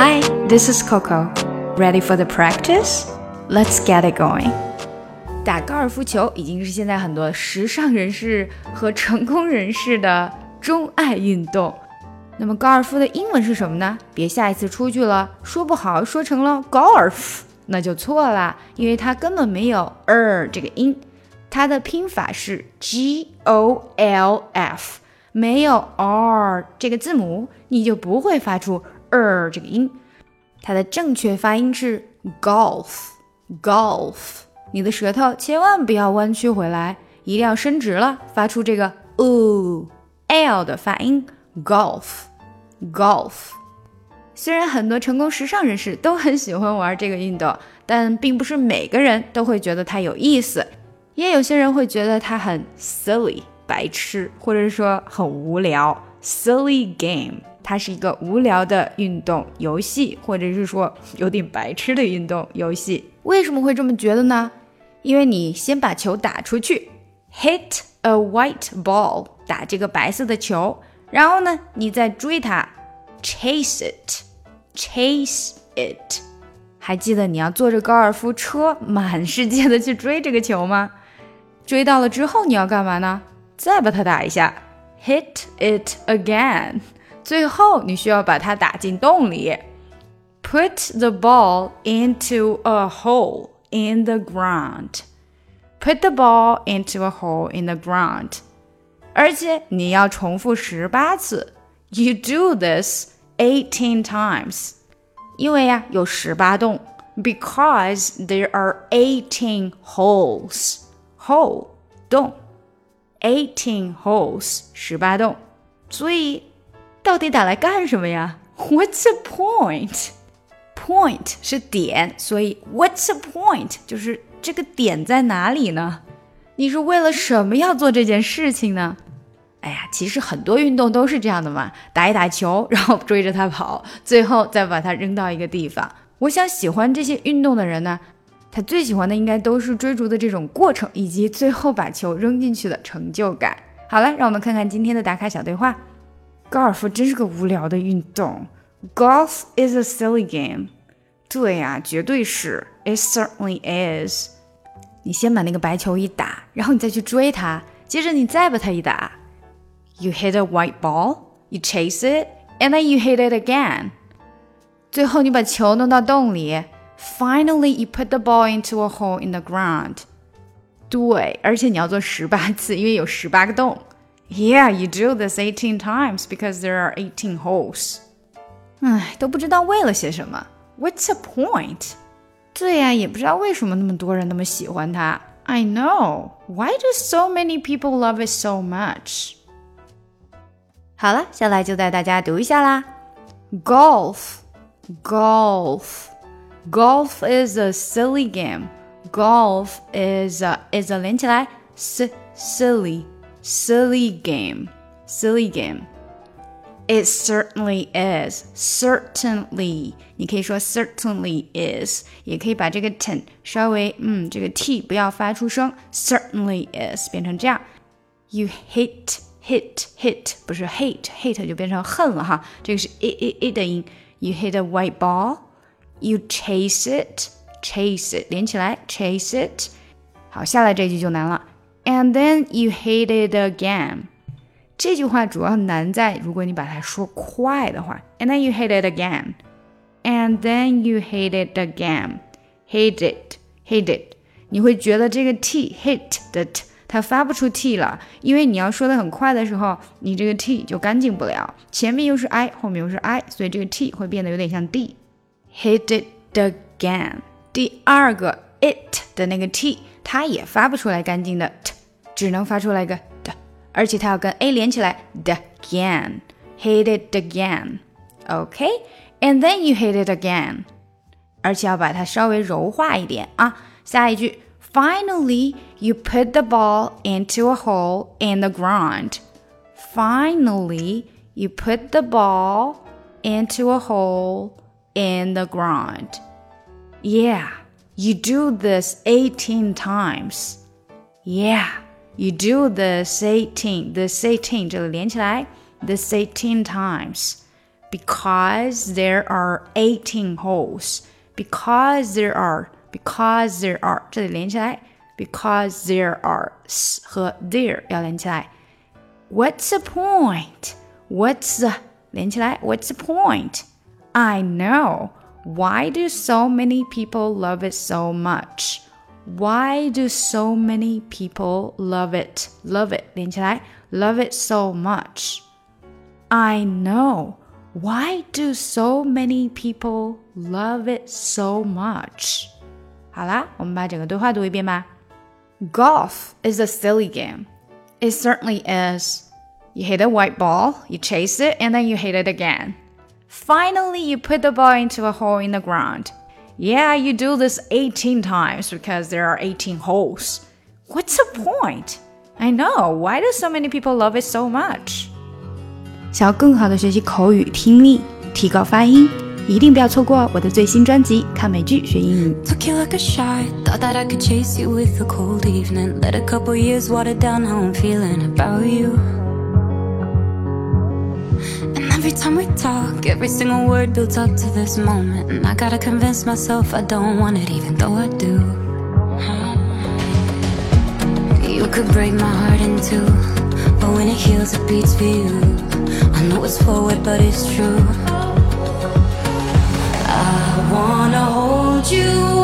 Hi, this is Coco. Ready for the practice? Let's get it going. 打高尔夫球已经是现在很多时尚人士和成功人士的钟爱运动。那么高尔夫的英文是什么呢？别下一次出去了说不好说成了 golf，，那就错了，因为它根本没有 er 这个音，它的拼法是 g o l f，没有 r 这个字母，你就不会发出 er 这个音。它的正确发音是 golf，golf。你的舌头千万不要弯曲回来，一定要伸直了，发出这个 o l 的发音，golf，golf。虽然很多成功时尚人士都很喜欢玩这个运动，但并不是每个人都会觉得它有意思，也有些人会觉得它很 silly，白痴，或者是说很无聊，silly game。它是一个无聊的运动游戏，或者是说有点白痴的运动游戏。为什么会这么觉得呢？因为你先把球打出去，hit a white ball，打这个白色的球，然后呢，你再追它，chase it，chase it。还记得你要坐着高尔夫车满世界的去追这个球吗？追到了之后你要干嘛呢？再把它打一下，hit it again。最后你需要把它打进洞里。Put the ball into a hole in the ground. Put the ball into a hole in the ground. 而且你要重复十八次。You do this eighteen times. 因为呀有十八洞。Because there are eighteen holes. Hole 洞。Eighteen holes 十八洞。所以 到底打来干什么呀？What's the point? Point 是点，所以 What's the point 就是这个点在哪里呢？你是为了什么要做这件事情呢？哎呀，其实很多运动都是这样的嘛，打一打球，然后追着他跑，最后再把它扔到一个地方。我想喜欢这些运动的人呢，他最喜欢的应该都是追逐的这种过程，以及最后把球扔进去的成就感。好了，让我们看看今天的打卡小对话。高尔夫真是个无聊的运动。Golf is a silly game。对呀，绝对是。It certainly is。你先把那个白球一打，然后你再去追它，接着你再把它一打。You hit a white ball, you chase it, and then you hit it again。最后你把球弄到洞里。Finally, you put the ball into a hole in the ground。对，而且你要做十八次，因为有十八个洞。Yeah, you do this eighteen times because there are eighteen holes. 唉，都不知道为了些什么。What's the point? 对呀，也不知道为什么那么多人那么喜欢它。I know. Why do so many people love it so much? 好了，下来就带大家读一下啦。Golf, golf, golf is a silly game. Golf is a is a 连起来，s silly silly game, silly game. It certainly is. Certainly，你可以说 certainly is，也可以把这个 ten 稍微嗯这个 t 不要发出声，certainly is 变成这样。You hate hit hit 不是 hate hate 就变成恨了哈，这个是 i i i 的音。You hit a white ball. You chase it chase it 连起来 chase it。好，下来这句就难了。 And then you hate it again。这句话主要难在，如果你把它说快的话，and then you hate it again，and then you hate it again，hate it，hate it，你会觉得这个 t hate 的 t 它发不出 t 了，因为你要说的很快的时候，你这个 t 就干净不了，前面又是 i，后面又是 i，所以这个 t 会变得有点像 d，hate it again。第二个 it 的那个 t，它也发不出来干净的 t。 只能发出来一个的，而且它要跟 a 连起来的 again hate it again，OK，and then you hate it again，而且要把它稍微柔化一点啊。下一句，Finally you put the ball into a hole in the ground. Finally you put the ball into a hole in the ground. Yeah, you do this 18 times. Yeah. You do this eighteen, this eighteen 这里连起来，this eighteen times. because there are eighteen holes. Because there are, because there are，这里连起来。Because there are 和 there 要连起来。What's the point? What's the 连起来？What's the point? I know. Why do so many people love it so much? Why do so many people love it? Love it 连起来，love it so much. I know. Why do so many people love it so much? 好啦，我们把整个对话读一遍吧。Golf is a silly game. It certainly is. You hit a white ball, you chase it, and then you hit it again. Finally, you put the ball into a hole in the ground. Yeah, you do this 18 times because there are 18 holes. What's the point? I know, why do so many people love it so much? 想要更好的学习口语听力，提高发音，一定不要错过我的最新专辑《看美剧学英语》。Took you like a shot, thought that I could chase you with a cold evening. Let a couple years water down how I'm feeling about you. time we talk, every single word builds up to this moment. And I gotta convince myself I don't want it, even though I do. You could break my heart in two, but when it heals, it beats for you. I know it's forward, but it's true. I wanna hold you